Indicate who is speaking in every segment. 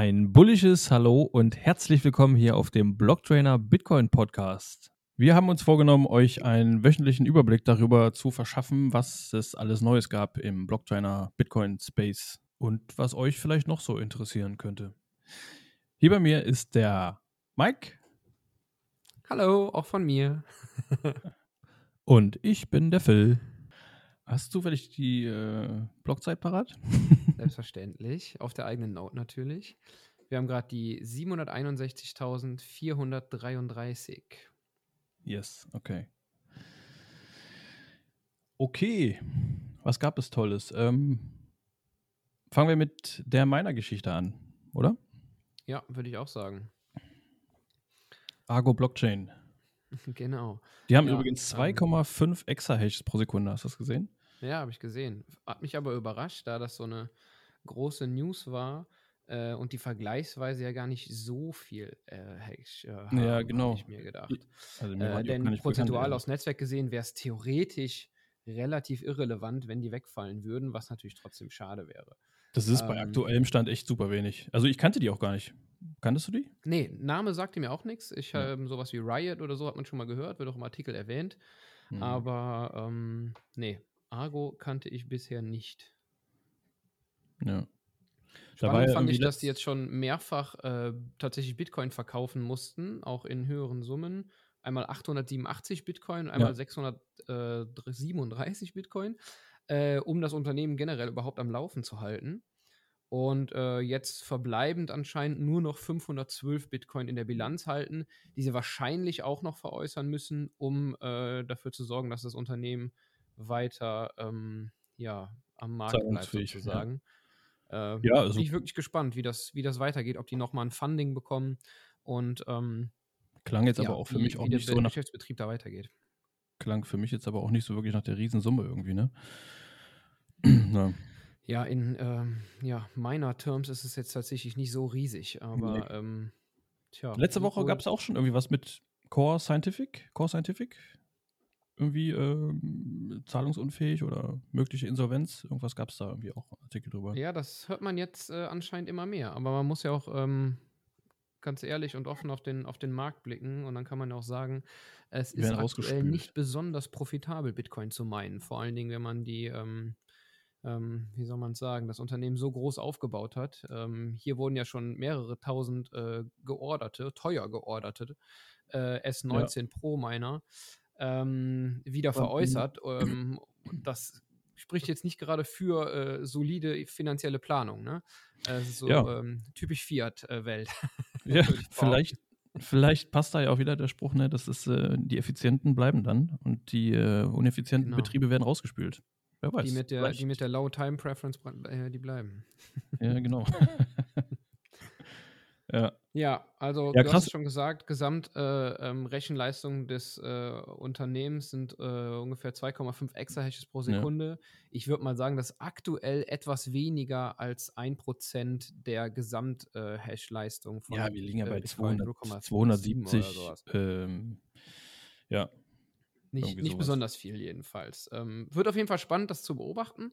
Speaker 1: Ein bullisches Hallo und herzlich willkommen hier auf dem Blocktrainer Bitcoin Podcast. Wir haben uns vorgenommen, euch einen wöchentlichen Überblick darüber zu verschaffen, was es alles Neues gab im Blocktrainer Bitcoin Space und was euch vielleicht noch so interessieren könnte. Hier bei mir ist der Mike.
Speaker 2: Hallo, auch von mir.
Speaker 1: und ich bin der Phil. Hast du vielleicht die äh, Blockzeit parat?
Speaker 2: Selbstverständlich. Auf der eigenen Note natürlich. Wir haben gerade die 761.433.
Speaker 1: Yes, okay. Okay, was gab es Tolles? Ähm, fangen wir mit der meiner Geschichte an, oder?
Speaker 2: Ja, würde ich auch sagen.
Speaker 1: Argo Blockchain.
Speaker 2: Genau.
Speaker 1: Die haben ja, übrigens 2,5 ähm, Exahashes pro Sekunde. Hast du das gesehen?
Speaker 2: Ja, habe ich gesehen. Hat mich aber überrascht, da das so eine große News war äh, und die vergleichsweise ja gar nicht so viel äh, äh, haben,
Speaker 1: ja, genau.
Speaker 2: ich mir gedacht. Also mir äh, denn prozentual aus Netzwerk gesehen wäre es theoretisch relativ irrelevant, wenn die wegfallen würden, was natürlich trotzdem schade wäre.
Speaker 1: Das ist ähm, bei aktuellem Stand echt super wenig. Also ich kannte die auch gar nicht. Kanntest du die?
Speaker 2: Nee, Name sagte mir auch nichts. Ich ja. ähm, sowas wie Riot oder so hat man schon mal gehört, wird auch im Artikel erwähnt. Mhm. Aber ähm, nee, Argo kannte ich bisher nicht.
Speaker 1: Ja.
Speaker 2: Spannend da fand ich, dass die jetzt schon mehrfach äh, tatsächlich Bitcoin verkaufen mussten, auch in höheren Summen. Einmal 887 Bitcoin, einmal ja. 637 Bitcoin, äh, um das Unternehmen generell überhaupt am Laufen zu halten. Und äh, jetzt verbleibend anscheinend nur noch 512 Bitcoin in der Bilanz halten, die sie wahrscheinlich auch noch veräußern müssen, um äh, dafür zu sorgen, dass das Unternehmen weiter ähm, ja, am Markt bleibt, sozusagen. Ja, äh, ja also bin ich wirklich gespannt, wie das, wie das weitergeht, ob die nochmal ein Funding bekommen und ähm,
Speaker 1: klang jetzt ja, aber auch für
Speaker 2: wie,
Speaker 1: mich auch nicht
Speaker 2: der
Speaker 1: so
Speaker 2: nach Geschäftsbetrieb da weitergeht.
Speaker 1: Klang für mich jetzt aber auch nicht so wirklich nach der Riesensumme irgendwie, ne?
Speaker 2: ja. ja, in ähm, ja, meiner Terms ist es jetzt tatsächlich nicht so riesig, aber nee. ähm,
Speaker 1: tja. Letzte Woche gab es auch schon irgendwie was mit Core Scientific, Core Scientific, irgendwie äh, zahlungsunfähig oder mögliche Insolvenz. Irgendwas gab es da irgendwie auch Artikel drüber.
Speaker 2: Ja, das hört man jetzt äh, anscheinend immer mehr. Aber man muss ja auch ähm, ganz ehrlich und offen auf den, auf den Markt blicken und dann kann man ja auch sagen, es ist aktuell nicht besonders profitabel, Bitcoin zu meinen. Vor allen Dingen, wenn man die, ähm, ähm, wie soll man sagen, das Unternehmen so groß aufgebaut hat. Ähm, hier wurden ja schon mehrere tausend äh, georderte, teuer georderte äh, S19 ja. Pro Miner ähm, wieder veräußert. Ähm, das spricht jetzt nicht gerade für äh, solide finanzielle Planung. Ne? Äh, so ja. ähm, typisch Fiat-Welt.
Speaker 1: ja, vielleicht, vielleicht passt da ja auch wieder der Spruch, ne, dass es, äh, die Effizienten bleiben dann und die äh, uneffizienten genau. Betriebe werden rausgespült. Wer weiß.
Speaker 2: Die mit der, die mit der Low Time Preference, äh, die bleiben.
Speaker 1: Ja, genau.
Speaker 2: Ja. Ja, also ja, du hast schon gesagt, Gesamtrechenleistung äh, ähm, des äh, Unternehmens sind äh, ungefähr 2,5 Exahashes pro Sekunde. Ja. Ich würde mal sagen, dass aktuell etwas weniger als 1% der Gesamthashleistung äh,
Speaker 1: von Ja, wir liegen ja bei 200, 270. Ähm, ja.
Speaker 2: Nicht, nicht besonders viel jedenfalls. Ähm, wird auf jeden Fall spannend, das zu beobachten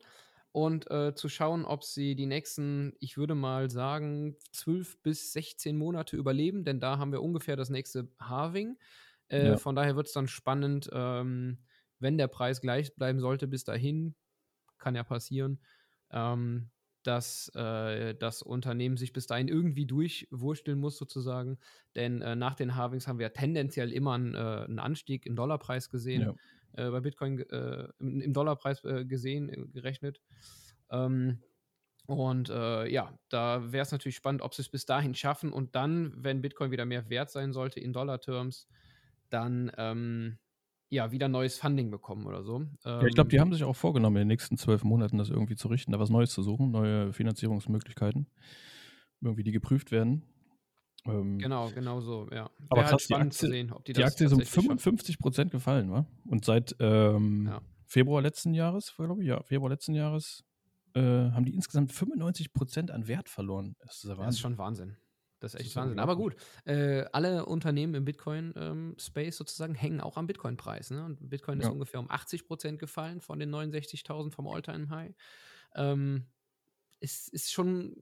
Speaker 2: und äh, zu schauen, ob sie die nächsten, ich würde mal sagen, 12 bis 16 Monate überleben, denn da haben wir ungefähr das nächste Halving. Äh, ja. Von daher wird es dann spannend, ähm, wenn der Preis gleich bleiben sollte bis dahin, kann ja passieren, ähm, dass äh, das Unternehmen sich bis dahin irgendwie durchwursteln muss, sozusagen. Denn äh, nach den Halvings haben wir tendenziell immer einen, äh, einen Anstieg im Dollarpreis gesehen. Ja äh, bei Bitcoin äh, im, im, Dollarpreis äh, gesehen, äh, gerechnet. Ähm, und äh, ja, da wäre es natürlich spannend, ob sie es bis dahin schaffen und dann, wenn Bitcoin wieder mehr wert sein sollte in Dollar-Terms, dann ähm, ja wieder neues Funding bekommen oder so.
Speaker 1: Ja, ich glaube, die ähm, haben sich auch vorgenommen, in den nächsten zwölf Monaten das irgendwie zu richten, da was Neues zu suchen, neue Finanzierungsmöglichkeiten, irgendwie die geprüft werden.
Speaker 2: Ähm, genau, genau so, ja.
Speaker 1: Aber halt krass, halt spannend Aktie, zu sehen, ob die, die Aktie ist um 55 Prozent gefallen, wa? Und seit ähm, ja. Februar letzten Jahres, glaube ich, ja, Februar letzten Jahres, äh, haben die insgesamt 95 Prozent an Wert verloren.
Speaker 2: Das ist, das ist schon Wahnsinn. Das ist echt das ist Wahnsinn. Aber gut, äh, alle Unternehmen im Bitcoin-Space ähm, sozusagen hängen auch am Bitcoin-Preis. Ne? Und Bitcoin ist ungefähr um 80 Prozent gefallen von den 69.000 vom All-Time-High. Ähm, ist, ist schon,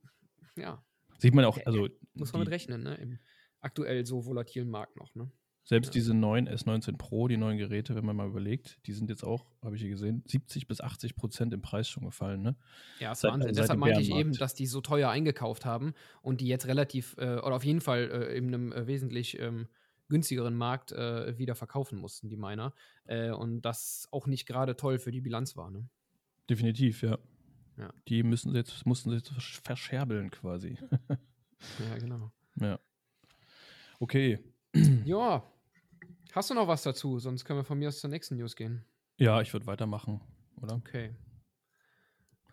Speaker 2: ja,
Speaker 1: Sieht man auch, also.
Speaker 2: Muss man mit rechnen, ne? Im aktuell so volatilen Markt noch, ne?
Speaker 1: Selbst ja. diese neuen S19 Pro, die neuen Geräte, wenn man mal überlegt, die sind jetzt auch, habe ich hier gesehen, 70 bis 80 Prozent im Preis schon gefallen. Ne?
Speaker 2: Ja, das ist Wahnsinn. Deshalb meinte ich eben, dass die so teuer eingekauft haben und die jetzt relativ, äh, oder auf jeden Fall äh, in einem äh, wesentlich ähm, günstigeren Markt äh, wieder verkaufen mussten, die Miner. Äh, und das auch nicht gerade toll für die Bilanz war. Ne?
Speaker 1: Definitiv, ja. Ja. Die müssen jetzt, mussten sie jetzt verscherbeln quasi.
Speaker 2: ja, genau.
Speaker 1: Ja. Okay.
Speaker 2: Ja, Hast du noch was dazu? Sonst können wir von mir aus zur nächsten News gehen.
Speaker 1: Ja, ich würde weitermachen, oder?
Speaker 2: Okay.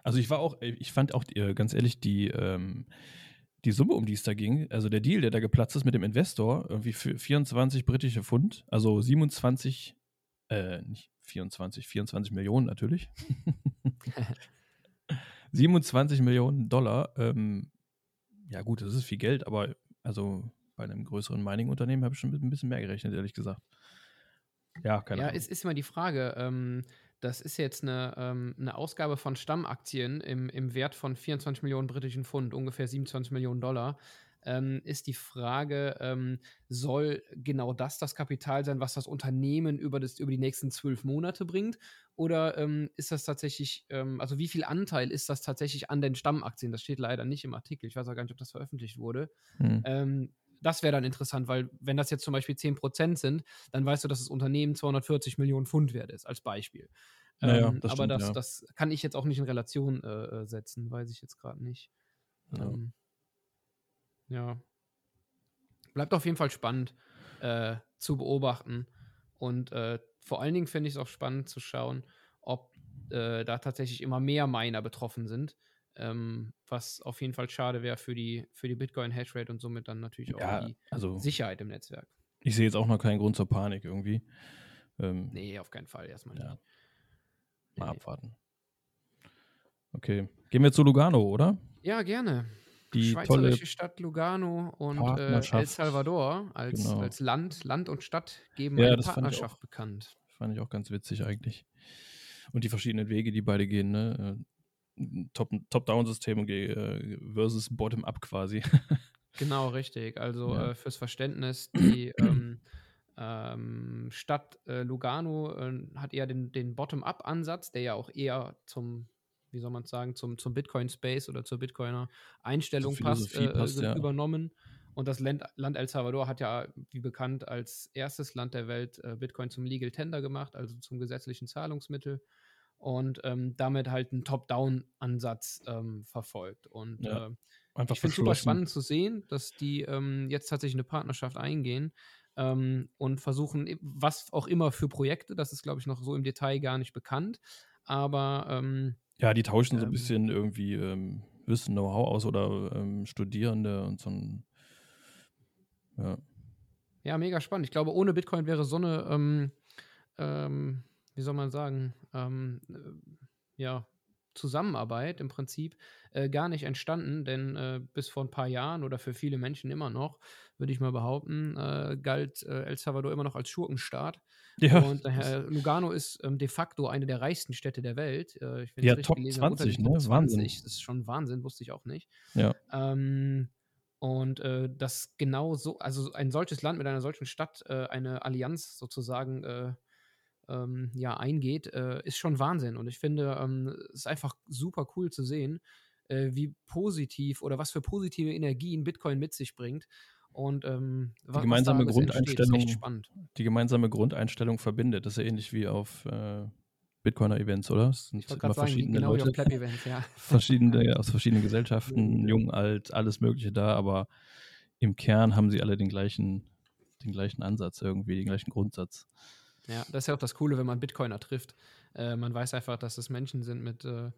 Speaker 1: Also ich war auch, ich fand auch, äh, ganz ehrlich, die, ähm, die Summe, um die es da ging, also der Deal, der da geplatzt ist mit dem Investor, irgendwie für 24 britische Pfund, also 27, äh, nicht 24, 24 Millionen natürlich. 27 Millionen Dollar, ähm, ja gut, das ist viel Geld, aber also bei einem größeren Mining-Unternehmen habe ich schon mit ein bisschen mehr gerechnet, ehrlich gesagt.
Speaker 2: Ja, keine ja, Ahnung. Ja, es ist immer die Frage. Ähm, das ist jetzt eine, ähm, eine Ausgabe von Stammaktien im, im Wert von 24 Millionen britischen Pfund, ungefähr 27 Millionen Dollar. Ähm, ist die Frage, ähm, soll genau das das Kapital sein, was das Unternehmen über, das, über die nächsten zwölf Monate bringt? Oder ähm, ist das tatsächlich, ähm, also wie viel Anteil ist das tatsächlich an den Stammaktien? Das steht leider nicht im Artikel. Ich weiß auch gar nicht, ob das veröffentlicht wurde. Hm das wäre dann interessant, weil wenn das jetzt zum Beispiel 10% sind, dann weißt du, dass das Unternehmen 240 Millionen Pfund wert ist, als Beispiel.
Speaker 1: Naja, ähm, das
Speaker 2: aber
Speaker 1: stimmt,
Speaker 2: das,
Speaker 1: ja.
Speaker 2: das kann ich jetzt auch nicht in Relation äh, äh setzen, weiß ich jetzt gerade nicht. Ja. Ähm, ja. Bleibt auf jeden Fall spannend äh, zu beobachten. Und äh, vor allen Dingen finde ich es auch spannend zu schauen, ob äh, da tatsächlich immer mehr Miner betroffen sind. Ähm, was auf jeden Fall schade wäre für die, für die Bitcoin-Hashrate und somit dann natürlich auch ja, die also, Sicherheit im Netzwerk.
Speaker 1: Ich sehe jetzt auch noch keinen Grund zur Panik irgendwie.
Speaker 2: Ähm, nee, auf keinen Fall erstmal
Speaker 1: ja. nicht. Mal nee. abwarten. Okay. Gehen wir zu Lugano, oder?
Speaker 2: Ja, gerne.
Speaker 1: Die
Speaker 2: Schweizerische Stadt Lugano und äh, El Salvador als, genau. als Land, Land und Stadt geben
Speaker 1: ja,
Speaker 2: eine Partnerschaft
Speaker 1: auch,
Speaker 2: bekannt.
Speaker 1: Fand ich auch ganz witzig eigentlich. Und die verschiedenen Wege, die beide gehen, ne? Äh, Top-Down-System äh, versus Bottom-Up quasi.
Speaker 2: genau, richtig. Also ja. äh, fürs Verständnis, die ähm, ähm, Stadt äh, Lugano äh, hat eher den, den Bottom-Up-Ansatz, der ja auch eher zum, wie soll man sagen, zum, zum Bitcoin-Space oder zur Bitcoiner Einstellung passt, äh, passt ja. übernommen. Und das Land, Land, El Salvador hat ja, wie bekannt, als erstes Land der Welt äh, Bitcoin zum Legal Tender gemacht, also zum gesetzlichen Zahlungsmittel und ähm, damit halt einen Top-Down-Ansatz ähm, verfolgt. Und ja, äh, ich finde es super spannend zu sehen, dass die ähm, jetzt tatsächlich eine Partnerschaft eingehen ähm, und versuchen, was auch immer für Projekte, das ist, glaube ich, noch so im Detail gar nicht bekannt, aber ähm,
Speaker 1: ja, die tauschen so ein ähm, bisschen irgendwie Wissen, Know-how aus oder Studierende und so ein ja.
Speaker 2: Ja, mega spannend. Ich glaube, ohne Bitcoin wäre so eine ähm, ähm, wie soll man sagen, ähm, äh, ja, Zusammenarbeit im Prinzip äh, gar nicht entstanden, denn äh, bis vor ein paar Jahren oder für viele Menschen immer noch, würde ich mal behaupten, äh, galt äh, El Salvador immer noch als Schurkenstaat. Ja. Und daher, Lugano ist ähm, de facto eine der reichsten Städte der Welt.
Speaker 1: Äh, ich ja, Top 20, ne? Top 20. Wahnsinn.
Speaker 2: Das ist schon Wahnsinn, wusste ich auch nicht.
Speaker 1: Ja.
Speaker 2: Ähm, und äh, dass genau so, also ein solches Land mit einer solchen Stadt eine Allianz sozusagen ähm, ja, eingeht, äh, ist schon Wahnsinn. Und ich finde, es ähm, ist einfach super cool zu sehen, äh, wie positiv oder was für positive Energien Bitcoin mit sich bringt. Und ähm,
Speaker 1: die gemeinsame Grundeinstellung, die gemeinsame Grundeinstellung verbindet. Das ist ja ähnlich wie auf äh, Bitcoiner-Events, oder? Es
Speaker 2: sind immer verschiedene genau Leute, Events, ja.
Speaker 1: verschiedene aus verschiedenen Gesellschaften, jung, alt, alles Mögliche da, aber im Kern haben sie alle den gleichen, den gleichen Ansatz irgendwie, den gleichen Grundsatz.
Speaker 2: Ja, das ist ja auch das Coole, wenn man Bitcoiner trifft. Äh, man weiß einfach, dass es Menschen sind mit, äh,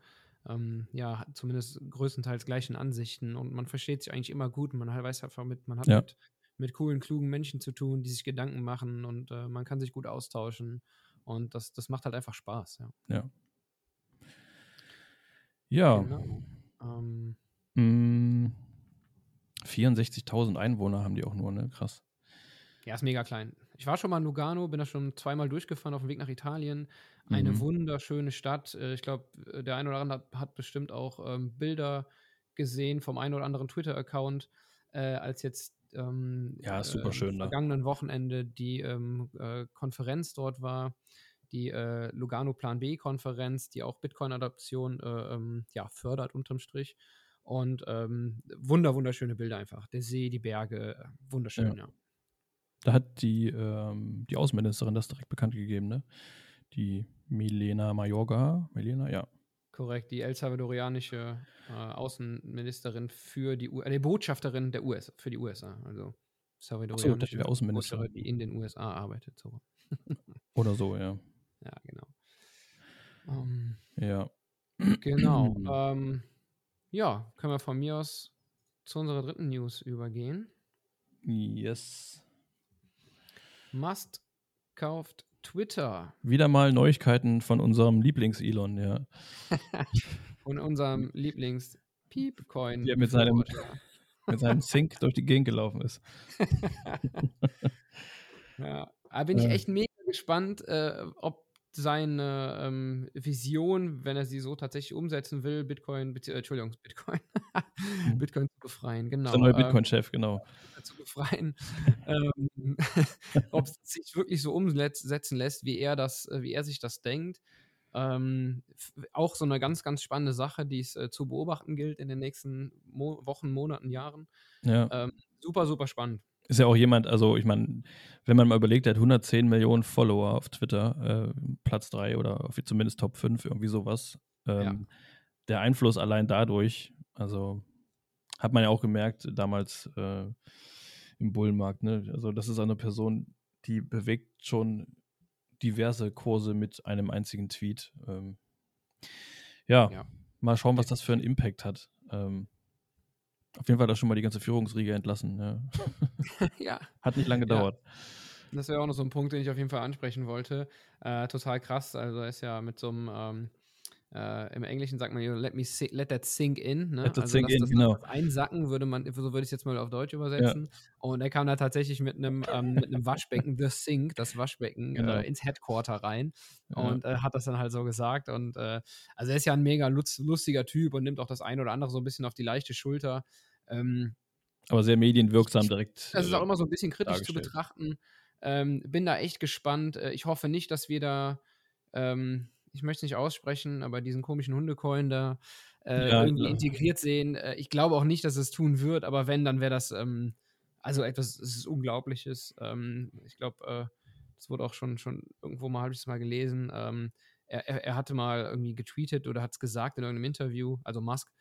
Speaker 2: ähm, ja, zumindest größtenteils gleichen Ansichten und man versteht sich eigentlich immer gut. Man weiß einfach mit, man hat ja. mit, mit coolen, klugen Menschen zu tun, die sich Gedanken machen und äh, man kann sich gut austauschen und das, das macht halt einfach Spaß. Ja.
Speaker 1: Ja. ja. Genau. Ähm, 64.000 mm, Einwohner haben die auch nur, ne? Krass.
Speaker 2: Ja, ist mega klein. Ich war schon mal in Lugano, bin da schon zweimal durchgefahren auf dem Weg nach Italien. Eine mhm. wunderschöne Stadt. Äh, ich glaube, äh, der eine oder andere hat, bestimmt auch ähm, Bilder gesehen vom einen oder anderen Twitter-Account, äh, als jetzt ähm,
Speaker 1: ja, super schön,
Speaker 2: äh, vergangenen ne? Wochenende die ähm, äh, Konferenz dort war, die äh, Lugano Plan B-Konferenz, die auch Bitcoin-Adoption äh, ähm, ja, fördert unterm Strich. Und ähm, wunder, wunderschöne Bilder einfach. Der See, die Berge, äh, wunderschön, ja. ja.
Speaker 1: Da hat die, ähm, die Außenministerin das direkt bekannt gegeben, ne? Die Milena Mayorga. Milena, ja.
Speaker 2: Korrekt, die El Salvadorianische äh, Außenministerin für die U äh, Botschafterin der USA, für die USA. Also
Speaker 1: Salvadorianische so, Außenministerin,
Speaker 2: die in den USA arbeitet. So.
Speaker 1: Oder so, ja.
Speaker 2: Ja, genau. Um,
Speaker 1: ähm, ja.
Speaker 2: Genau. ähm, ja, können wir von mir aus zu unserer dritten News übergehen.
Speaker 1: Yes.
Speaker 2: Must kauft Twitter.
Speaker 1: Wieder mal Neuigkeiten von unserem Lieblings-Elon, ja.
Speaker 2: von unserem Lieblings-Peepcoin.
Speaker 1: Der mit seinem, mit seinem Sync durch die Gegend gelaufen ist.
Speaker 2: ja, da bin ich echt mega gespannt, äh, ob seine ähm, Vision, wenn er sie so tatsächlich umsetzen will, Bitcoin, äh, Entschuldigung, Bitcoin, mhm. Bitcoin zu befreien, genau.
Speaker 1: Der neue ähm, Bitcoin-Chef, genau.
Speaker 2: Zu befreien, ähm, ob es sich wirklich so umsetzen lässt, wie er das, äh, wie er sich das denkt. Ähm, auch so eine ganz, ganz spannende Sache, die es äh, zu beobachten gilt in den nächsten Mo Wochen, Monaten, Jahren.
Speaker 1: Ja.
Speaker 2: Ähm, super, super spannend.
Speaker 1: Ist ja auch jemand, also ich meine, wenn man mal überlegt, er hat 110 Millionen Follower auf Twitter, äh, Platz 3 oder zumindest Top 5, irgendwie sowas. Ähm, ja. Der Einfluss allein dadurch, also hat man ja auch gemerkt damals äh, im Bullenmarkt, ne? Also das ist eine Person, die bewegt schon diverse Kurse mit einem einzigen Tweet. Ähm, ja, ja, mal schauen, was das für einen Impact hat. Ähm, auf jeden Fall er schon mal die ganze Führungsriege entlassen. Ja.
Speaker 2: ja.
Speaker 1: Hat nicht lange gedauert. Ja.
Speaker 2: Das wäre auch noch so ein Punkt, den ich auf jeden Fall ansprechen wollte. Äh, total krass. Also er ist ja mit so einem ähm, äh, Im Englischen sagt man ja, let, me let that sink in. Ne?
Speaker 1: Let that
Speaker 2: also,
Speaker 1: sink in,
Speaker 2: das
Speaker 1: genau.
Speaker 2: Einsacken würde man, so würde ich es jetzt mal auf Deutsch übersetzen. Ja. Und er kam da tatsächlich mit einem, ähm, mit einem Waschbecken, The Sink, das Waschbecken, genau. äh, ins Headquarter rein ja. und äh, hat das dann halt so gesagt. Und äh, also er ist ja ein mega lustiger Typ und nimmt auch das ein oder andere so ein bisschen auf die leichte Schulter. Ähm,
Speaker 1: aber sehr medienwirksam direkt.
Speaker 2: Das ist auch äh, immer so ein bisschen kritisch zu betrachten. Ähm, bin da echt gespannt. Äh, ich hoffe nicht, dass wir da ähm, ich möchte es nicht aussprechen, aber diesen komischen Hundecoin da äh, ja, irgendwie klar. integriert sehen. Äh, ich glaube auch nicht, dass es tun wird, aber wenn, dann wäre das ähm, also etwas ist Unglaubliches. Ähm, ich glaube, äh, das wurde auch schon, schon irgendwo mal, habe ich es mal gelesen. Ähm, er, er, er, hatte mal irgendwie getweetet oder hat es gesagt in irgendeinem Interview, also Musk,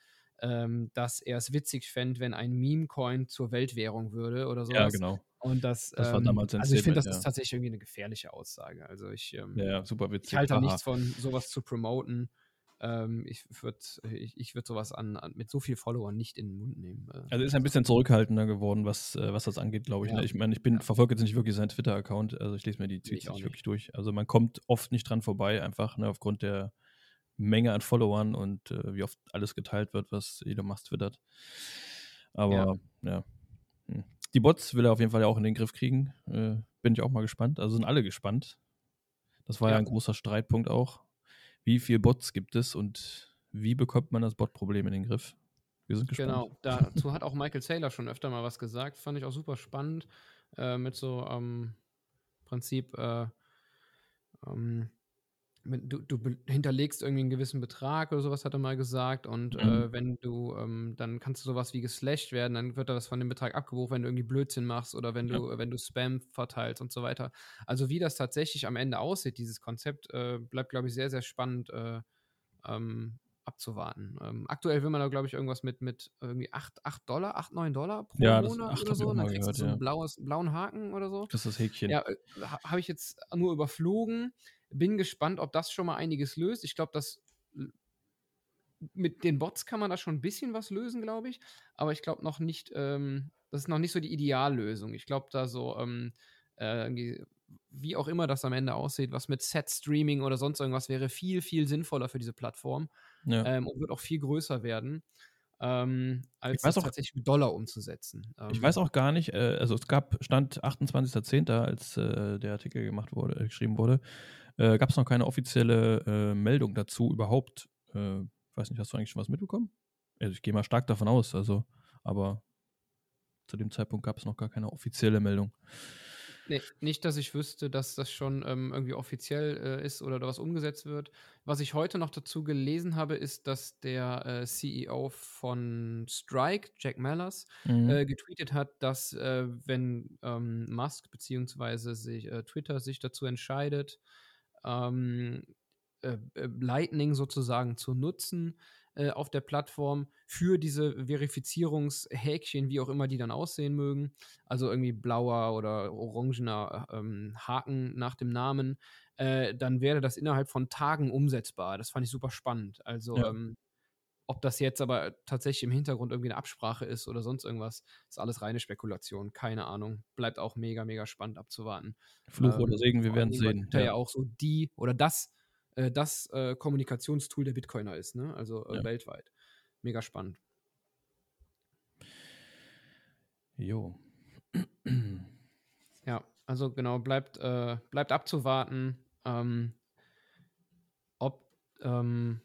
Speaker 2: ähm, dass er es witzig fände, wenn ein Meme-Coin zur Weltwährung würde oder so.
Speaker 1: Ja, genau.
Speaker 2: Und das,
Speaker 1: das war ähm, damals
Speaker 2: ein Also ich finde, das ja. ist tatsächlich irgendwie eine gefährliche Aussage. Also ich,
Speaker 1: ähm, ja, super witzig.
Speaker 2: Ich halte nichts von, sowas zu promoten. Ähm, ich würde ich, ich würd sowas an, an, mit so viel Followern nicht in den Mund nehmen. Äh.
Speaker 1: Also ist ein bisschen zurückhaltender geworden, was, äh, was das angeht, glaube ich. Ne? Ja. Ich meine, ich bin, verfolge jetzt nicht wirklich seinen Twitter-Account, also ich lese mir die Tweets nicht, nicht wirklich durch. Also man kommt oft nicht dran vorbei, einfach ne, aufgrund der Menge an Followern und äh, wie oft alles geteilt wird, was Elon Musk twittert. Aber ja. ja. Hm. Die Bots will er auf jeden Fall ja auch in den Griff kriegen. Äh, bin ich auch mal gespannt. Also sind alle gespannt. Das war ja, ja ein großer Streitpunkt auch. Wie viele Bots gibt es und wie bekommt man das Bot-Problem in den Griff? Wir sind gespannt. Genau,
Speaker 2: dazu hat auch Michael Saylor schon öfter mal was gesagt. Fand ich auch super spannend. Äh, mit so ähm, Prinzip äh, ähm, du, du hinterlegst irgendwie einen gewissen Betrag oder sowas, hat er mal gesagt. Und äh, mhm. äh, wenn du, ähm, dann kannst du sowas wie geslashed werden, dann wird da was von dem Betrag abgebucht, wenn du irgendwie Blödsinn machst oder wenn du, ja. wenn du Spam verteilst und so weiter. Also wie das tatsächlich am Ende aussieht, dieses Konzept, äh, bleibt, glaube ich, sehr, sehr spannend äh, ähm, abzuwarten. Ähm, aktuell will man da, glaube ich, irgendwas mit, mit irgendwie 8, 8 Dollar, 8, 9 Dollar pro
Speaker 1: ja,
Speaker 2: Monat oder so. Und dann kriegst du so einen blaues, blauen Haken oder so.
Speaker 1: Das ist das Häkchen.
Speaker 2: Ja, äh, habe ich jetzt nur überflogen. Bin gespannt, ob das schon mal einiges löst. Ich glaube, dass mit den Bots kann man da schon ein bisschen was lösen, glaube ich. Aber ich glaube noch nicht, ähm, das ist noch nicht so die Ideallösung. Ich glaube, da so, ähm, äh, wie auch immer das am Ende aussieht, was mit Set-Streaming oder sonst irgendwas wäre viel, viel sinnvoller für diese Plattform ja. ähm, und wird auch viel größer werden ähm, als das auch, tatsächlich mit Dollar umzusetzen.
Speaker 1: Ähm, ich weiß auch gar nicht, äh, also es gab, stand 28.10., als äh, der Artikel gemacht wurde, äh, geschrieben wurde, äh, gab es noch keine offizielle äh, Meldung dazu überhaupt. Äh, weiß nicht, hast du eigentlich schon was mitbekommen? Also ich gehe mal stark davon aus, also, aber zu dem Zeitpunkt gab es noch gar keine offizielle Meldung.
Speaker 2: Nee, nicht, dass ich wüsste, dass das schon ähm, irgendwie offiziell äh, ist oder da was umgesetzt wird. Was ich heute noch dazu gelesen habe, ist, dass der äh, CEO von Strike, Jack Mallers, mhm. äh, getweetet hat, dass äh, wenn ähm, Musk bzw. Sich, äh, Twitter sich dazu entscheidet, ähm, äh, Lightning sozusagen zu nutzen, äh, auf der Plattform für diese Verifizierungshäkchen, wie auch immer die dann aussehen mögen. Also irgendwie blauer oder orangener ähm, Haken nach dem Namen. Äh, dann wäre das innerhalb von Tagen umsetzbar. Das fand ich super spannend. Also ja. ähm, ob das jetzt aber tatsächlich im Hintergrund irgendwie eine Absprache ist oder sonst irgendwas, ist alles reine Spekulation. Keine Ahnung. Bleibt auch mega, mega spannend abzuwarten.
Speaker 1: Fluch ähm, oder Segen, wir werden sehen.
Speaker 2: Ja. ja auch so die oder das äh, das äh, Kommunikationstool der Bitcoiner ist, ne? also äh, ja. weltweit. Mega spannend.
Speaker 1: Jo.
Speaker 2: Ja, also genau, bleibt, äh, bleibt abzuwarten, ähm, ob ähm,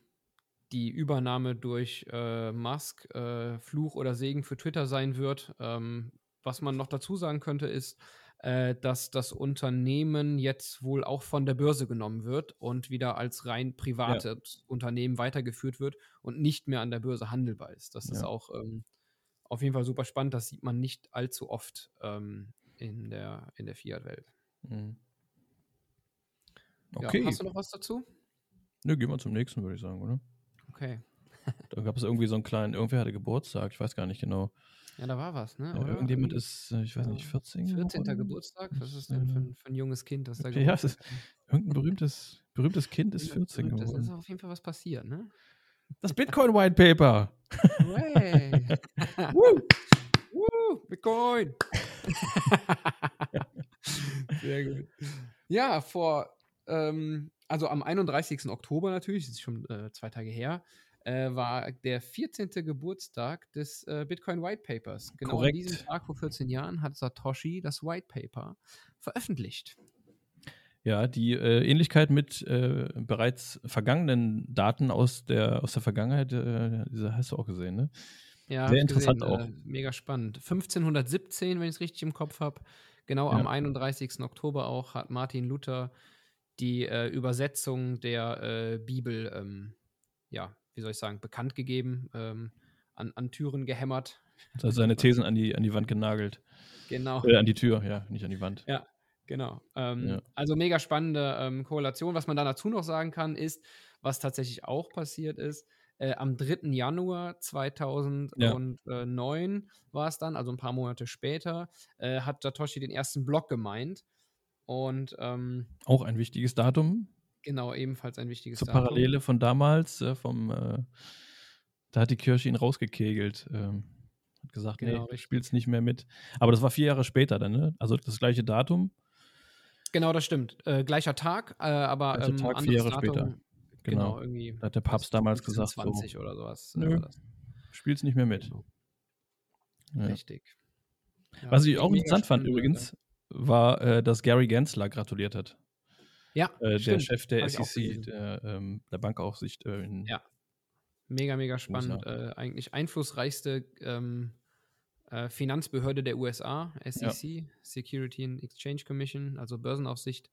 Speaker 2: die Übernahme durch äh, Musk äh, Fluch oder Segen für Twitter sein wird. Ähm, was man noch dazu sagen könnte, ist, äh, dass das Unternehmen jetzt wohl auch von der Börse genommen wird und wieder als rein privates ja. Unternehmen weitergeführt wird und nicht mehr an der Börse handelbar ist. Das ja. ist auch ähm, auf jeden Fall super spannend. Das sieht man nicht allzu oft ähm, in der, in der Fiat-Welt. Mhm. Okay. Ja, hast du noch was dazu?
Speaker 1: Nö, gehen wir zum nächsten, würde ich sagen, oder?
Speaker 2: Okay.
Speaker 1: da gab es irgendwie so einen kleinen, irgendwer hatte Geburtstag, ich weiß gar nicht genau.
Speaker 2: Ja, da war was, ne?
Speaker 1: Ja, irgendjemand ist, äh, ich weiß nicht, 14.
Speaker 2: 14. Oder? Geburtstag? Was ist denn für ein, für ein junges Kind, das da
Speaker 1: Ja, ist, irgendein berühmtes, berühmtes Kind ist 14 geworden.
Speaker 2: Das ist auf jeden Fall was passiert, ne?
Speaker 1: Das Bitcoin White Paper.
Speaker 2: Woo. Woo. Bitcoin. Sehr gut. Ja, vor, ähm, also am 31. Oktober natürlich, das ist schon äh, zwei Tage her, äh, war der 14. Geburtstag des äh, Bitcoin White Papers. Genau Korrekt. an diesem Tag vor 14 Jahren hat Satoshi das White Paper veröffentlicht.
Speaker 1: Ja, die äh, Ähnlichkeit mit äh, bereits vergangenen Daten aus der, aus der Vergangenheit, äh, diese hast du auch gesehen, ne?
Speaker 2: Ja, sehr interessant gesehen, auch. Äh, mega spannend. 1517, wenn ich es richtig im Kopf habe, genau ja. am 31. Oktober auch, hat Martin Luther die äh, Übersetzung der äh, Bibel ähm, ja, wie soll ich sagen, bekannt gegeben, ähm, an, an Türen gehämmert.
Speaker 1: Also seine Thesen an die, an die Wand genagelt.
Speaker 2: Genau.
Speaker 1: Äh, an die Tür, ja, nicht an die Wand.
Speaker 2: Ja, genau. Ähm, ja. Also mega spannende ähm, Korrelation. Was man da dazu noch sagen kann, ist, was tatsächlich auch passiert ist, äh, am 3. Januar 2009 ja. war es dann, also ein paar Monate später, äh, hat Satoshi den ersten Block gemeint. Und ähm,
Speaker 1: auch ein wichtiges Datum.
Speaker 2: Genau, ebenfalls ein wichtiges
Speaker 1: Zur Datum. Parallele von damals, äh, vom, äh, da hat die Kirche ihn rausgekegelt. Ähm, hat gesagt, genau, nee, ich spiel's nicht mehr mit. Aber das war vier Jahre später dann, ne? Also das gleiche Datum.
Speaker 2: Genau, das stimmt. Äh, gleicher Tag, äh, aber
Speaker 1: gleicher ähm, Tag, vier Jahre Datum, später. Genau, genau, irgendwie. Da hat der Papst damals gesagt,
Speaker 2: 20 so, oder sowas.
Speaker 1: Nö, äh, spiel's nicht mehr mit. Genau.
Speaker 2: Ja. Richtig.
Speaker 1: Ja, Was ich auch interessant fand übrigens, war, äh, dass Gary Gensler gratuliert hat.
Speaker 2: Ja,
Speaker 1: äh, der Chef der SEC, der, ähm, der Bankaufsicht. Äh,
Speaker 2: ja, mega, mega spannend. Äh, eigentlich einflussreichste ähm, äh, Finanzbehörde der USA, SEC, ja. Security and Exchange Commission, also Börsenaufsicht.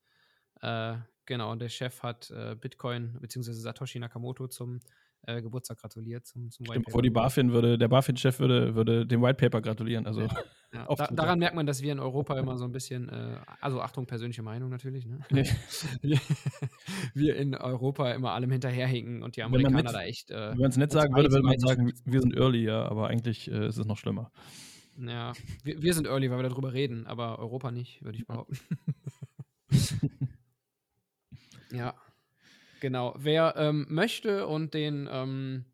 Speaker 2: Äh, genau, der Chef hat Bitcoin bzw. Satoshi Nakamoto zum äh, Geburtstag gratuliert zum, zum
Speaker 1: White Paper. Vor die BaFin würde, der BaFin-Chef würde, würde dem White Paper gratulieren. Also ja.
Speaker 2: Ja. Da, daran merkt man, dass wir in Europa immer so ein bisschen, äh, also Achtung, persönliche Meinung natürlich, ne? Wir in Europa immer allem hinterherhinken und die Amerikaner nett, da echt.
Speaker 1: Äh, wenn man es nett sagen würde, würde man sagen, wir sind early, ja, aber eigentlich äh, ist es noch schlimmer.
Speaker 2: Ja, wir, wir sind early, weil wir darüber reden, aber Europa nicht, würde ich behaupten. ja. Genau. Wer ähm, möchte und den ähm,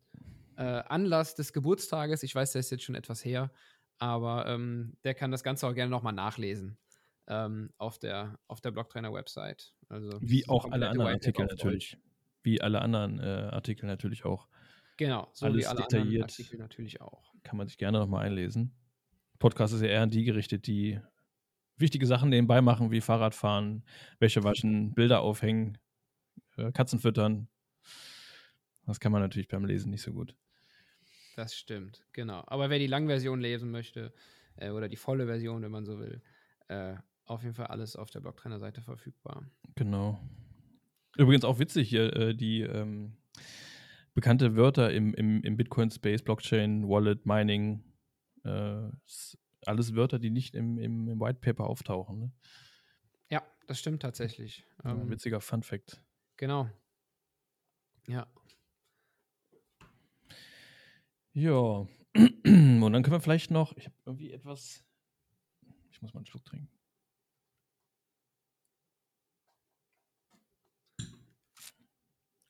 Speaker 2: äh, Anlass des Geburtstages, ich weiß, der ist jetzt schon etwas her, aber ähm, der kann das Ganze auch gerne nochmal nachlesen ähm, auf der, auf der Blocktrainer-Website. Also,
Speaker 1: Wie auch alle anderen Artikel natürlich. Wie alle anderen äh, Artikel natürlich auch.
Speaker 2: Genau,
Speaker 1: so Alles wie alle detailliert. anderen
Speaker 2: Artikel natürlich auch.
Speaker 1: Kann man sich gerne nochmal einlesen. Podcast ist ja eher an die gerichtet, die wichtige Sachen nebenbei machen, wie Fahrradfahren, Wäsche waschen, Bilder aufhängen, äh, Katzen füttern. Das kann man natürlich beim Lesen nicht so gut.
Speaker 2: Das stimmt, genau. Aber wer die Langversion lesen möchte, äh, oder die volle Version, wenn man so will, äh, auf jeden Fall alles auf der Blocktrainer-Seite verfügbar.
Speaker 1: Genau. Übrigens auch witzig hier, äh, die ähm, bekannte Wörter im, im, im Bitcoin-Space, Blockchain, Wallet, Mining, äh, alles Wörter, die nicht im, im, im White Paper auftauchen. Ne?
Speaker 2: Ja, das stimmt tatsächlich.
Speaker 1: Ja, ähm, witziger Fun Fact.
Speaker 2: Genau. Ja.
Speaker 1: Ja. Und dann können wir vielleicht noch, ich habe irgendwie etwas, ich muss mal einen Schluck trinken.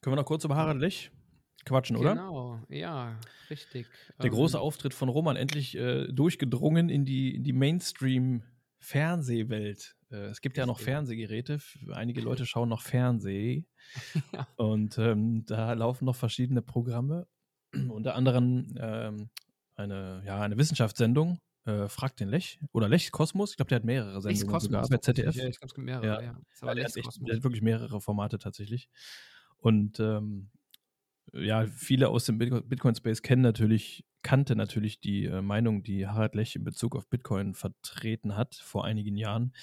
Speaker 1: Können wir noch kurz über Harald Lech quatschen, oder?
Speaker 2: Genau, ja, richtig.
Speaker 1: Der ähm, große Auftritt von Roman endlich äh, durchgedrungen in die, in die Mainstream-Fernsehwelt. Äh, es gibt ja noch Fernsehgeräte. Einige Leute schauen noch Fernseh. ja. Und ähm, da laufen noch verschiedene Programme. Unter anderem ähm, eine, ja, eine Wissenschaftssendung, äh, Frag den Lech oder Lech Kosmos. Ich glaube, der hat mehrere Sendungen sogar bei ZDF. Ja, ich glaube, es gibt mehrere. Ja. Ja. ja der, hat echt, der, hat wirklich mehrere Formate tatsächlich. Und ähm, ja, viele aus dem Bitcoin-Space kennen natürlich, kannte natürlich die äh, Meinung, die Harald Lech in Bezug auf Bitcoin vertreten hat vor einigen Jahren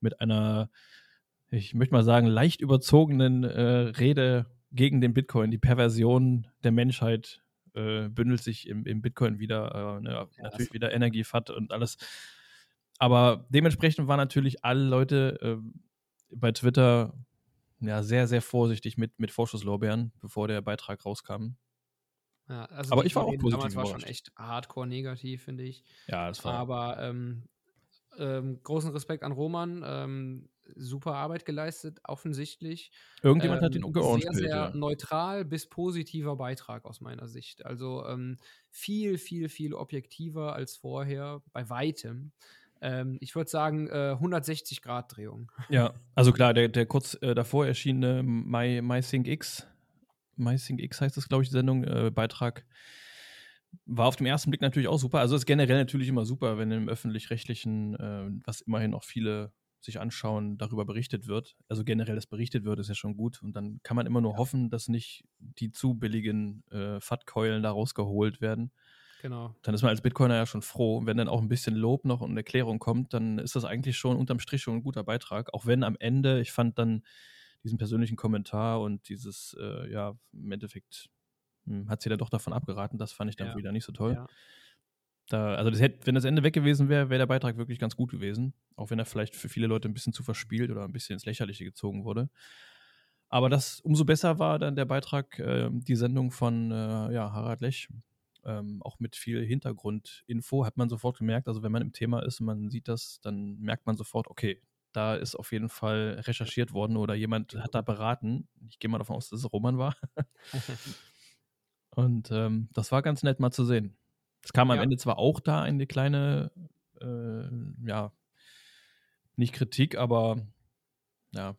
Speaker 1: mit einer, ich möchte mal sagen, leicht überzogenen äh, Rede gegen den Bitcoin. Die Perversion der Menschheit äh, bündelt sich im, im Bitcoin wieder, äh, ne, ja, natürlich wieder Energiefat und alles. Aber dementsprechend waren natürlich alle Leute äh, bei Twitter ja, sehr, sehr vorsichtig mit, mit Vorschusslorbeeren, bevor der Beitrag rauskam.
Speaker 2: Ja, also aber ich war auch positiv damals war schon echt hardcore negativ, finde ich.
Speaker 1: Ja, das war.
Speaker 2: Aber ähm, ähm, großen Respekt an Roman. Ähm, super Arbeit geleistet, offensichtlich.
Speaker 1: Irgendjemand hat ihn ähm, geordnet.
Speaker 2: Sehr, sehr ja. neutral bis positiver Beitrag aus meiner Sicht. Also ähm, viel, viel, viel objektiver als vorher, bei weitem ähm, ich würde sagen, äh, 160 Grad Drehung.
Speaker 1: Ja, also klar, der, der kurz äh, davor erschienene My, MySync X, MySync X heißt das, glaube ich, die Sendung, äh, Beitrag, war auf den ersten Blick natürlich auch super. Also ist generell natürlich immer super, wenn im öffentlich-rechtlichen, äh, was immerhin auch viele sich anschauen, darüber berichtet wird. Also generell, dass berichtet wird, ist ja schon gut. Und dann kann man immer nur ja. hoffen, dass nicht die zu billigen äh, Fat-Keulen da rausgeholt werden.
Speaker 2: Genau.
Speaker 1: Dann ist man als Bitcoiner ja schon froh. Wenn dann auch ein bisschen Lob noch und Erklärung kommt, dann ist das eigentlich schon unterm Strich schon ein guter Beitrag. Auch wenn am Ende, ich fand dann diesen persönlichen Kommentar und dieses, äh, ja, im Endeffekt hm, hat sie dann doch davon abgeraten. Das fand ich dann ja. wieder nicht so toll. Ja. Da, also das hätte, wenn das Ende weg gewesen wäre, wäre der Beitrag wirklich ganz gut gewesen. Auch wenn er vielleicht für viele Leute ein bisschen zu verspielt oder ein bisschen ins Lächerliche gezogen wurde. Aber das umso besser war dann der Beitrag, äh, die Sendung von äh, ja, Harald Lech, ähm, auch mit viel Hintergrundinfo, hat man sofort gemerkt, also wenn man im Thema ist und man sieht das, dann merkt man sofort, okay, da ist auf jeden Fall recherchiert worden oder jemand hat da beraten. Ich gehe mal davon aus, dass es Roman war. und ähm, das war ganz nett mal zu sehen. Es kam am ja. Ende zwar auch da eine kleine, äh, ja, nicht Kritik, aber ja,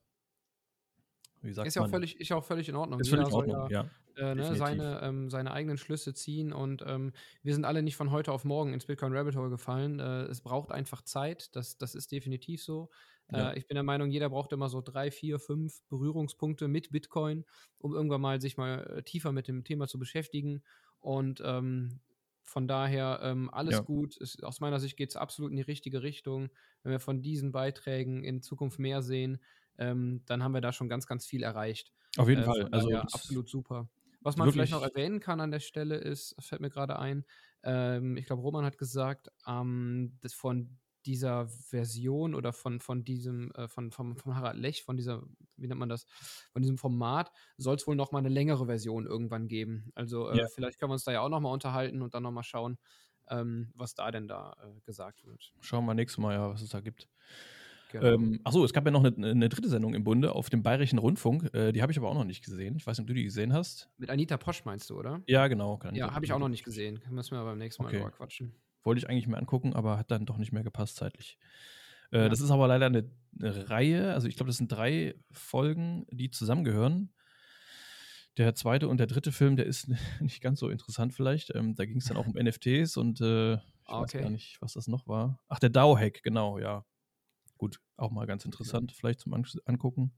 Speaker 2: wie sagt ist ja auch völlig, ist auch völlig in Ordnung.
Speaker 1: Ist völlig in Ordnung, ja.
Speaker 2: Äh, ne, seine, ähm, seine eigenen Schlüsse ziehen und ähm, wir sind alle nicht von heute auf morgen ins Bitcoin Rabbit Hole gefallen. Äh, es braucht einfach Zeit, das, das ist definitiv so. Äh, ja. ich bin der Meinung, jeder braucht immer so drei, vier, fünf Berührungspunkte mit Bitcoin, um irgendwann mal sich mal äh, tiefer mit dem Thema zu beschäftigen. Und ähm, von daher ähm, alles ja. gut. Es, aus meiner Sicht geht es absolut in die richtige Richtung. Wenn wir von diesen Beiträgen in Zukunft mehr sehen, ähm, dann haben wir da schon ganz, ganz viel erreicht.
Speaker 1: Auf jeden äh, Fall. Also
Speaker 2: absolut super. Was man vielleicht noch erwähnen kann an der Stelle ist, fällt mir gerade ein, ähm, ich glaube, Roman hat gesagt, ähm, dass von dieser Version oder von, von diesem, äh, von, von, von Harald Lech, von dieser, wie nennt man das, von diesem Format, soll es wohl noch mal eine längere Version irgendwann geben. Also äh, ja. vielleicht können wir uns da ja auch noch mal unterhalten und dann noch mal schauen, ähm, was da denn da äh, gesagt wird.
Speaker 1: Schauen wir nächstes Mal ja, was es da gibt. Genau. Ähm, achso, es gab ja noch eine, eine, dritte Sendung im Bunde auf dem Bayerischen Rundfunk. Äh, die habe ich aber auch noch nicht gesehen. Ich weiß nicht, ob du die gesehen hast.
Speaker 2: Mit Anita Posch meinst du, oder?
Speaker 1: Ja, genau.
Speaker 2: ja, habe ich auch noch nicht gesehen. Müssen wir beim nächsten Mal okay. quatschen.
Speaker 1: Wollte ich eigentlich mehr angucken, aber hat dann doch nicht mehr gepasst zeitlich. Äh, ja. Das ist aber leider eine, eine Reihe. Also ich glaube, das sind drei Folgen, die zusammengehören. Der zweite und der dritte Film, der ist nicht ganz so interessant vielleicht. Ähm, da ging es dann auch um NFTs und äh, ich okay. weiß gar nicht, was das noch war. Ach, der DAO-Hack, genau, ja gut, auch mal ganz interessant, ja. vielleicht zum An Angucken.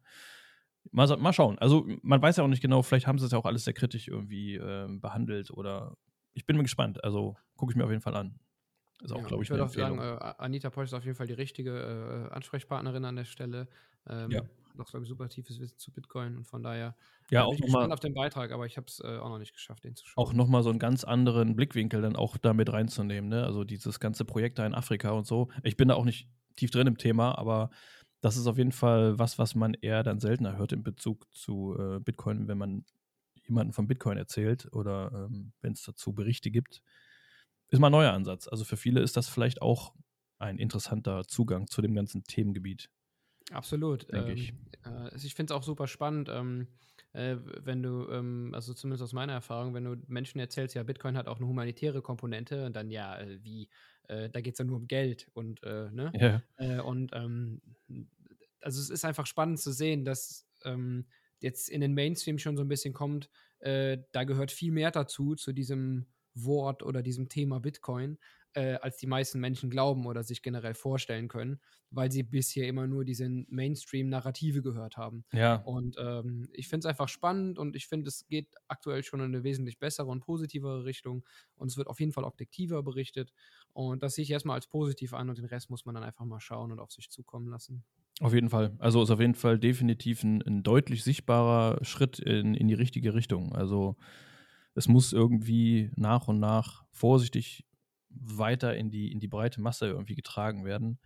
Speaker 1: Mal, mal, schauen. Also man weiß ja auch nicht genau, vielleicht haben sie es ja auch alles sehr kritisch irgendwie äh, behandelt oder ich bin mir gespannt. Also gucke ich mir auf jeden Fall an.
Speaker 2: Ist auch, ja, glaube ich, ich würde auch sagen, äh, Anita Posch ist auf jeden Fall die richtige äh, Ansprechpartnerin an der Stelle. Ähm, ja. Noch, glaube ich, super tiefes Wissen zu Bitcoin und von daher
Speaker 1: ja, auch bin ich gespannt
Speaker 2: auf den Beitrag, aber ich habe es äh, auch noch nicht geschafft, den zu
Speaker 1: schauen. Auch nochmal so einen ganz anderen Blickwinkel dann auch damit reinzunehmen. Ne? Also dieses ganze Projekt da in Afrika und so. Ich bin da auch nicht tief drin im Thema, aber das ist auf jeden Fall was, was man eher dann seltener hört in Bezug zu äh, Bitcoin, wenn man jemanden von Bitcoin erzählt oder ähm, wenn es dazu Berichte gibt. Ist mal ein neuer Ansatz. Also für viele ist das vielleicht auch ein interessanter Zugang zu dem ganzen Themengebiet.
Speaker 2: Absolut. Denke ähm, ich. Äh, ich finde es auch super spannend. Ähm, äh, wenn du, ähm, also zumindest aus meiner Erfahrung, wenn du Menschen erzählst, ja, Bitcoin hat auch eine humanitäre Komponente und dann ja, äh, wie, äh, da geht es ja nur um Geld und, äh, ne?
Speaker 1: Ja.
Speaker 2: Äh, und ähm, also es ist einfach spannend zu sehen, dass ähm, jetzt in den Mainstream schon so ein bisschen kommt, da gehört viel mehr dazu, zu diesem Wort oder diesem Thema Bitcoin, äh, als die meisten Menschen glauben oder sich generell vorstellen können, weil sie bisher immer nur diese Mainstream-Narrative gehört haben.
Speaker 1: Ja.
Speaker 2: Und ähm, ich finde es einfach spannend und ich finde, es geht aktuell schon in eine wesentlich bessere und positivere Richtung und es wird auf jeden Fall objektiver berichtet. Und das sehe ich erstmal als positiv an und den Rest muss man dann einfach mal schauen und auf sich zukommen lassen.
Speaker 1: Auf jeden Fall. Also ist auf jeden Fall definitiv ein, ein deutlich sichtbarer Schritt in, in die richtige Richtung. Also es muss irgendwie nach und nach vorsichtig weiter in die, in die breite Masse irgendwie getragen werden.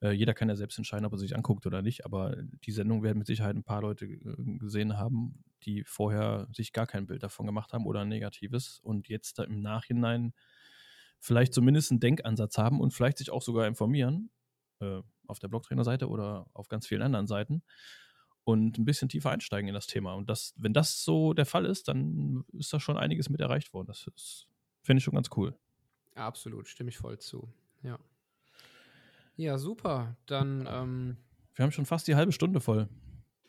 Speaker 1: Äh, jeder kann ja selbst entscheiden, ob er sich anguckt oder nicht, aber die Sendung werden mit Sicherheit ein paar Leute äh, gesehen haben, die vorher sich gar kein Bild davon gemacht haben oder ein negatives und jetzt da im Nachhinein vielleicht zumindest einen Denkansatz haben und vielleicht sich auch sogar informieren äh, auf der Blogtrainer-Seite oder auf ganz vielen anderen Seiten und ein bisschen tiefer einsteigen in das Thema. Und das, wenn das so der Fall ist, dann ist da schon einiges mit erreicht worden. Das finde ich schon ganz cool.
Speaker 2: Absolut, stimme ich voll zu. Ja. Ja, super. Dann. Ähm,
Speaker 1: Wir haben schon fast die halbe Stunde voll.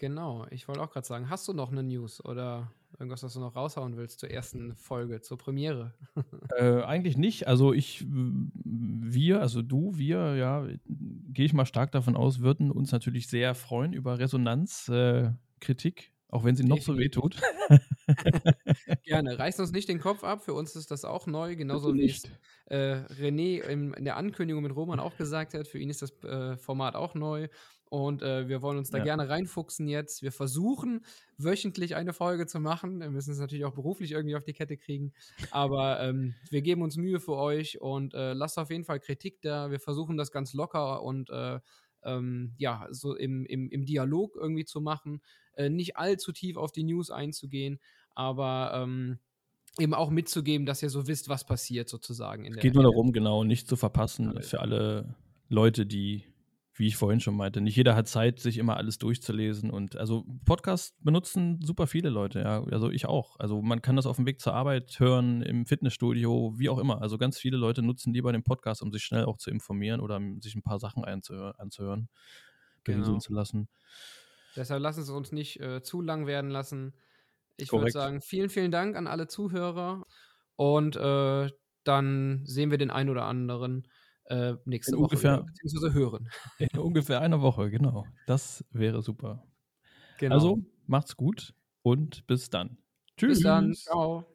Speaker 2: Genau, ich wollte auch gerade sagen, hast du noch eine News oder irgendwas, was du noch raushauen willst zur ersten Folge, zur Premiere?
Speaker 1: äh, eigentlich nicht. Also ich, wir, also du, wir, ja, gehe ich mal stark davon aus, würden uns natürlich sehr freuen über Resonanz, äh, Kritik, auch wenn sie noch so weh tut.
Speaker 2: Gerne. Reißt uns nicht den Kopf ab. Für uns ist das auch neu. Genauso wie es äh, René in, in, der Ankündigung mit Roman auch gesagt hat. Für ihn ist das äh, Format auch neu. Und äh, wir wollen uns da ja. gerne reinfuchsen jetzt. Wir versuchen wöchentlich eine Folge zu machen. Wir müssen es natürlich auch beruflich irgendwie auf die Kette kriegen. Aber ähm, wir geben uns Mühe für euch und äh, lasst auf jeden Fall Kritik da. Wir versuchen das ganz locker und äh, ähm, ja, so im, im, im Dialog irgendwie zu machen. Äh, nicht allzu tief auf die News einzugehen, aber ähm, eben auch mitzugeben, dass ihr so wisst, was passiert sozusagen.
Speaker 1: es geht nur darum, genau, nicht zu verpassen für alle Leute, die wie ich vorhin schon meinte, nicht jeder hat Zeit, sich immer alles durchzulesen. Und also Podcast benutzen super viele Leute, ja. Also ich auch. Also man kann das auf dem Weg zur Arbeit hören, im Fitnessstudio, wie auch immer. Also ganz viele Leute nutzen lieber den Podcast, um sich schnell auch zu informieren oder um sich ein paar Sachen anzuhören, genau. zu lassen.
Speaker 2: Deshalb lassen Sie uns nicht äh, zu lang werden lassen. Ich würde sagen, vielen, vielen Dank an alle Zuhörer. Und äh, dann sehen wir den einen oder anderen äh, nächste in Woche
Speaker 1: ungefähr, wieder, beziehungsweise hören. In ungefähr einer Woche, genau. Das wäre super. Genau. Also macht's gut und bis dann.
Speaker 2: Tschüss. Bis dann. Ciao.